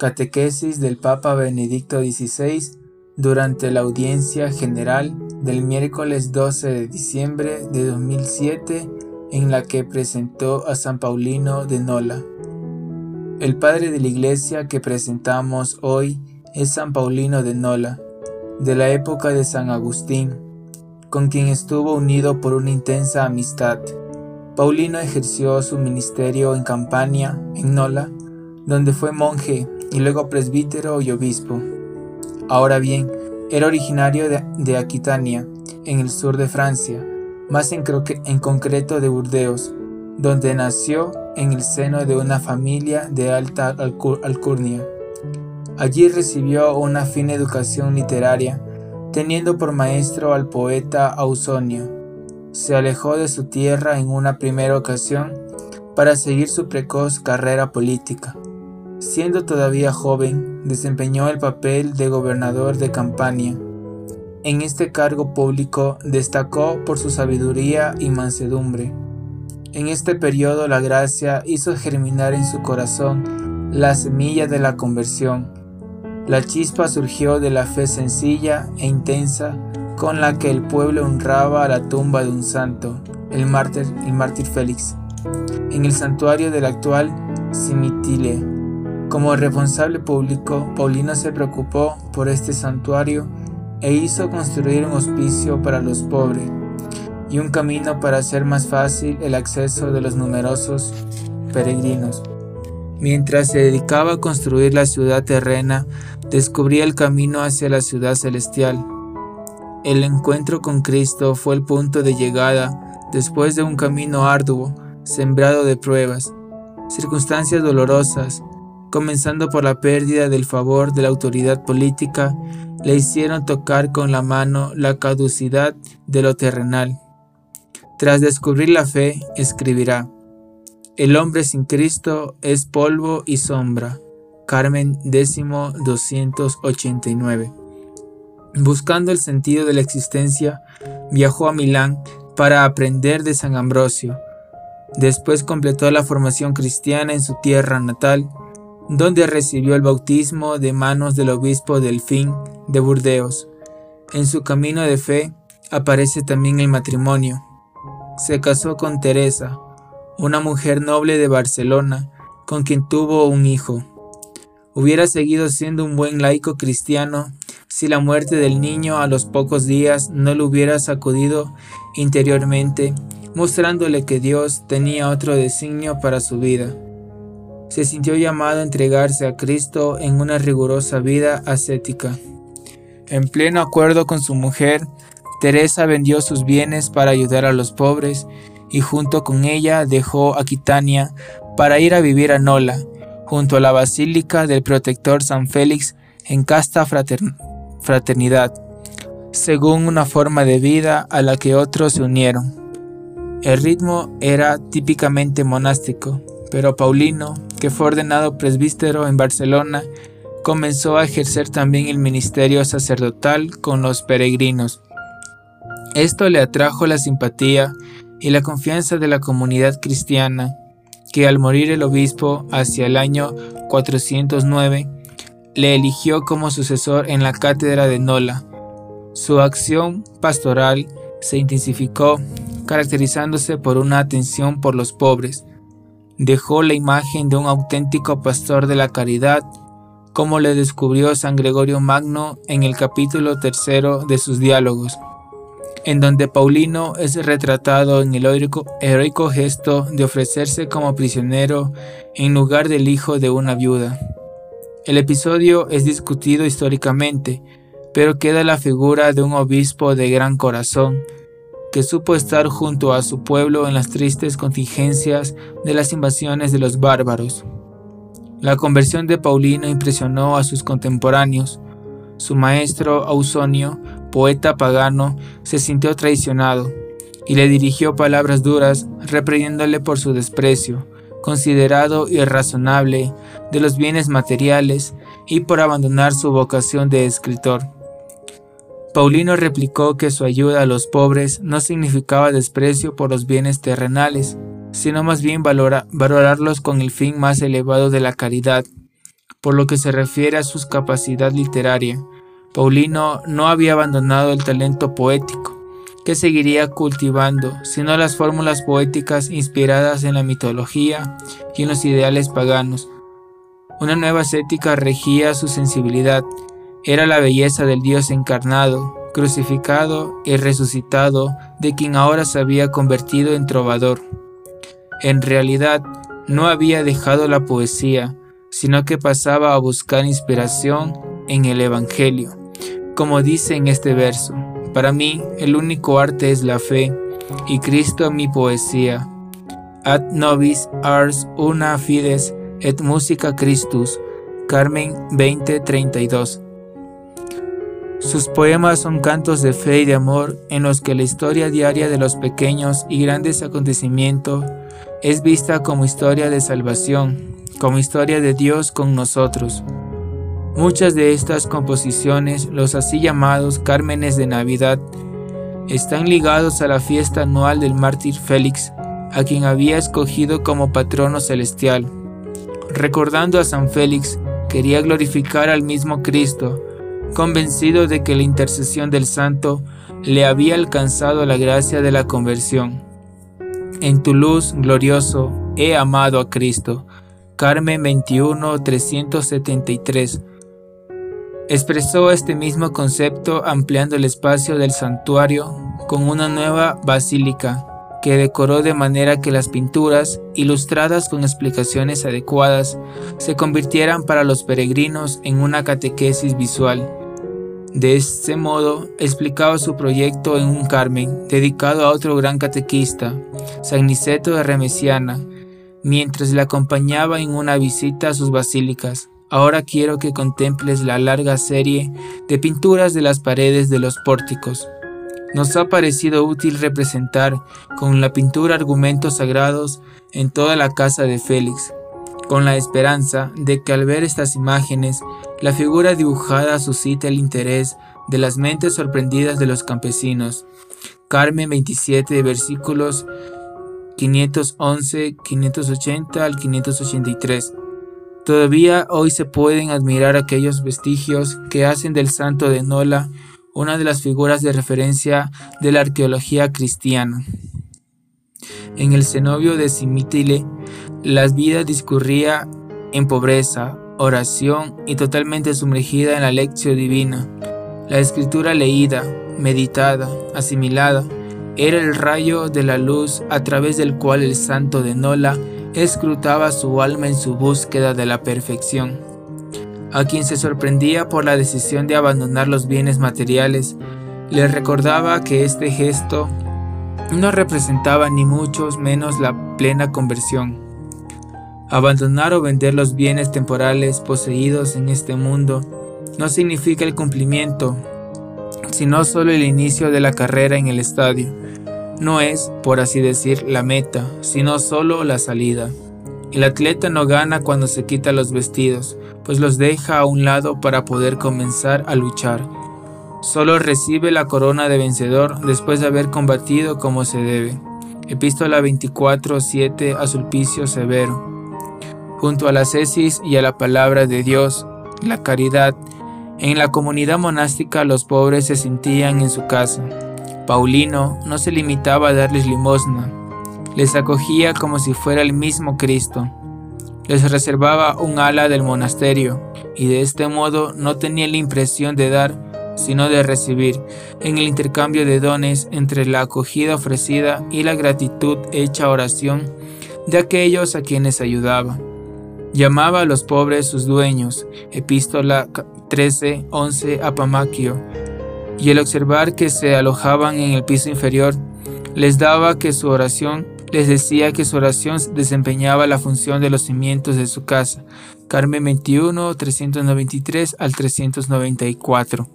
Catequesis del Papa Benedicto XVI durante la audiencia general del miércoles 12 de diciembre de 2007 en la que presentó a San Paulino de Nola. El padre de la iglesia que presentamos hoy es San Paulino de Nola, de la época de San Agustín, con quien estuvo unido por una intensa amistad. Paulino ejerció su ministerio en Campania, en Nola, donde fue monje y luego presbítero y obispo. Ahora bien, era originario de, Aquitania, en el sur de Francia, más en, en concreto de Burdeos, donde nació en el seno de una familia de alta alcurnia. Allí recibió una fina educación literaria, teniendo por maestro al poeta Ausonio. Se alejó de su tierra en una primera ocasión para seguir su precoz carrera política. Siendo todavía joven, desempeñó el papel de gobernador de Campania. En este cargo público destacó por su sabiduría y mansedumbre. En este periodo la gracia hizo germinar en su corazón la semilla de la conversión. La chispa surgió de la fe sencilla e intensa con la que el pueblo honraba a la tumba de un santo, el mártir, el mártir Félix, en el santuario del actual Cimitile como responsable público, Paulino se preocupó por este santuario e hizo construir un hospicio para los pobres y un camino para hacer más fácil el acceso de los numerosos peregrinos. Mientras se dedicaba a construir la ciudad terrena, descubría el camino hacia la ciudad celestial. El encuentro con Cristo fue el punto de llegada después de un camino arduo, sembrado de pruebas, circunstancias dolorosas, comenzando por la pérdida del favor de la autoridad política, le hicieron tocar con la mano la caducidad de lo terrenal. Tras descubrir la fe, escribirá, El hombre sin Cristo es polvo y sombra. Carmen X 289. Buscando el sentido de la existencia, viajó a Milán para aprender de San Ambrosio. Después completó la formación cristiana en su tierra natal donde recibió el bautismo de manos del obispo Delfín de Burdeos. En su camino de fe aparece también el matrimonio. Se casó con Teresa, una mujer noble de Barcelona, con quien tuvo un hijo. Hubiera seguido siendo un buen laico cristiano si la muerte del niño a los pocos días no lo hubiera sacudido interiormente, mostrándole que Dios tenía otro designio para su vida se sintió llamado a entregarse a Cristo en una rigurosa vida ascética. En pleno acuerdo con su mujer, Teresa vendió sus bienes para ayudar a los pobres y junto con ella dejó Aquitania para ir a vivir a Nola, junto a la Basílica del Protector San Félix en casta fraternidad, según una forma de vida a la que otros se unieron. El ritmo era típicamente monástico, pero Paulino, que fue ordenado presbítero en Barcelona, comenzó a ejercer también el ministerio sacerdotal con los peregrinos. Esto le atrajo la simpatía y la confianza de la comunidad cristiana, que al morir el obispo hacia el año 409, le eligió como sucesor en la cátedra de Nola. Su acción pastoral se intensificó, caracterizándose por una atención por los pobres, dejó la imagen de un auténtico pastor de la caridad, como le descubrió San Gregorio Magno en el capítulo tercero de sus diálogos, en donde Paulino es retratado en el heroico, heroico gesto de ofrecerse como prisionero en lugar del hijo de una viuda. El episodio es discutido históricamente, pero queda la figura de un obispo de gran corazón, que supo estar junto a su pueblo en las tristes contingencias de las invasiones de los bárbaros. La conversión de Paulino impresionó a sus contemporáneos. Su maestro Ausonio, poeta pagano, se sintió traicionado y le dirigió palabras duras reprendiéndole por su desprecio, considerado irrazonable de los bienes materiales y por abandonar su vocación de escritor. Paulino replicó que su ayuda a los pobres no significaba desprecio por los bienes terrenales, sino más bien valorarlos con el fin más elevado de la caridad, por lo que se refiere a su capacidad literaria. Paulino no había abandonado el talento poético, que seguiría cultivando, sino las fórmulas poéticas inspiradas en la mitología y en los ideales paganos. Una nueva estética regía su sensibilidad, era la belleza del Dios encarnado, crucificado y resucitado, de quien ahora se había convertido en trovador. En realidad, no había dejado la poesía, sino que pasaba a buscar inspiración en el Evangelio. Como dice en este verso, para mí el único arte es la fe, y Cristo mi poesía. Ad nobis ars una fides et musica Christus. Carmen 2032. Sus poemas son cantos de fe y de amor en los que la historia diaria de los pequeños y grandes acontecimientos es vista como historia de salvación, como historia de Dios con nosotros. Muchas de estas composiciones, los así llamados Cármenes de Navidad, están ligados a la fiesta anual del mártir Félix, a quien había escogido como patrono celestial. Recordando a San Félix, quería glorificar al mismo Cristo, convencido de que la intercesión del santo le había alcanzado la gracia de la conversión. En tu luz, glorioso, he amado a Cristo. Carmen 21, 373. Expresó este mismo concepto ampliando el espacio del santuario con una nueva basílica que decoró de manera que las pinturas, ilustradas con explicaciones adecuadas, se convirtieran para los peregrinos en una catequesis visual de este modo, explicaba su proyecto en un Carmen dedicado a otro gran catequista, San Niceto de Remesiana, mientras le acompañaba en una visita a sus basílicas. Ahora quiero que contemples la larga serie de pinturas de las paredes de los pórticos. Nos ha parecido útil representar con la pintura argumentos sagrados en toda la casa de Félix, con la esperanza de que al ver estas imágenes, la figura dibujada suscite el interés de las mentes sorprendidas de los campesinos. Carmen 27, versículos 511, 580 al 583. Todavía hoy se pueden admirar aquellos vestigios que hacen del santo de Nola una de las figuras de referencia de la arqueología cristiana. En el cenobio de Simitile, la vida discurría en pobreza, oración y totalmente sumergida en la lección divina. La escritura leída, meditada, asimilada, era el rayo de la luz a través del cual el santo de Nola escrutaba su alma en su búsqueda de la perfección. A quien se sorprendía por la decisión de abandonar los bienes materiales, le recordaba que este gesto no representaba ni mucho menos la plena conversión. Abandonar o vender los bienes temporales poseídos en este mundo no significa el cumplimiento, sino solo el inicio de la carrera en el estadio. No es, por así decir, la meta, sino solo la salida. El atleta no gana cuando se quita los vestidos, pues los deja a un lado para poder comenzar a luchar solo recibe la corona de vencedor después de haber combatido como se debe. Epístola 24:7 a Sulpicio Severo. Junto a la cesis y a la palabra de Dios, la caridad, en la comunidad monástica los pobres se sentían en su casa. Paulino no se limitaba a darles limosna, les acogía como si fuera el mismo Cristo. Les reservaba un ala del monasterio y de este modo no tenía la impresión de dar sino de recibir, en el intercambio de dones entre la acogida ofrecida y la gratitud hecha oración de aquellos a quienes ayudaba. Llamaba a los pobres sus dueños, epístola 13, 11 a Pamaquio, y el observar que se alojaban en el piso inferior, les daba que su oración, les decía que su oración desempeñaba la función de los cimientos de su casa. Carmen 21, 393 al 394.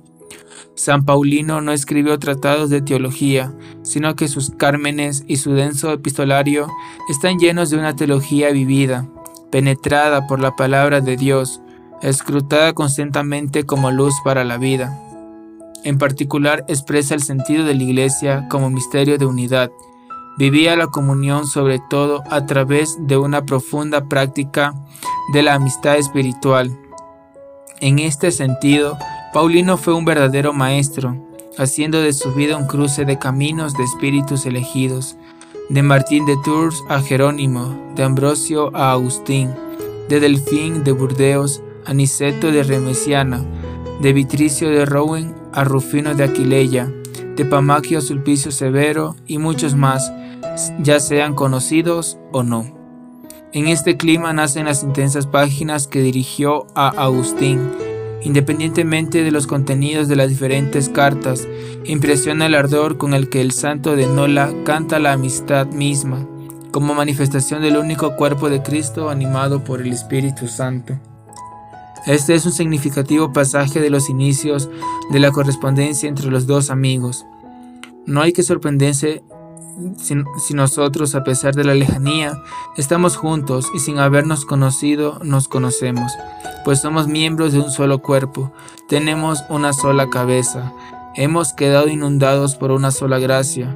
San Paulino no escribió tratados de teología, sino que sus cármenes y su denso epistolario están llenos de una teología vivida, penetrada por la palabra de Dios, escrutada constantemente como luz para la vida. En particular expresa el sentido de la Iglesia como misterio de unidad. Vivía la comunión sobre todo a través de una profunda práctica de la amistad espiritual En este sentido, Paulino fue un verdadero maestro, haciendo de su vida un cruce de caminos de espíritus elegidos, de Martín de Tours a Jerónimo, de Ambrosio a Agustín, de Delfín de Burdeos a Niceto de Remesiana, de Vitricio de Rowen a Rufino de Aquileia, de Pamaquio a Sulpicio Severo y muchos más, ya sean conocidos o no. En este clima nacen las intensas páginas que dirigió a Agustín, Independientemente de los contenidos de las diferentes cartas, impresiona el ardor con el que el santo de Nola canta la amistad misma, como manifestación del único cuerpo de Cristo animado por el Espíritu Santo. Este es un significativo pasaje de los inicios de la correspondencia entre los dos amigos. No hay que sorprenderse si, nosotros, a pesar de la lejanía, estamos juntos y sin habernos conocido, nos conocemos, pues somos miembros de un solo cuerpo, tenemos una sola cabeza, hemos quedado inundados por una sola gracia,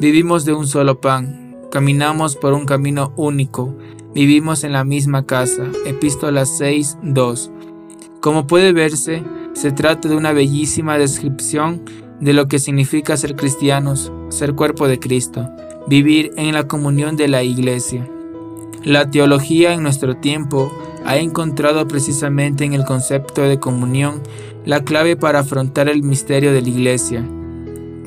vivimos de un solo pan, caminamos por un camino único, vivimos en la misma casa. Epístola 6, 2. Como puede verse, se trata de una bellísima descripción de lo que significa ser cristianos, ser cuerpo de Cristo, vivir en la comunión de la Iglesia. La teología en nuestro tiempo ha encontrado precisamente en el concepto de comunión la clave para afrontar el misterio de la Iglesia.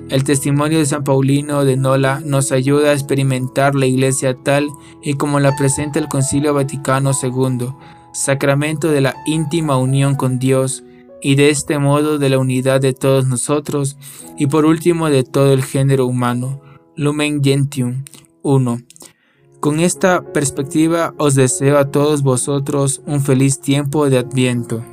El testimonio de San Paulino de Nola nos ayuda a experimentar la Iglesia tal y como la presenta el Concilio Vaticano II, sacramento de la íntima unión con Dios, y de este modo de la unidad de todos nosotros y por último de todo el género humano. Lumen Gentium 1. Con esta perspectiva os deseo a todos vosotros un feliz tiempo de Adviento.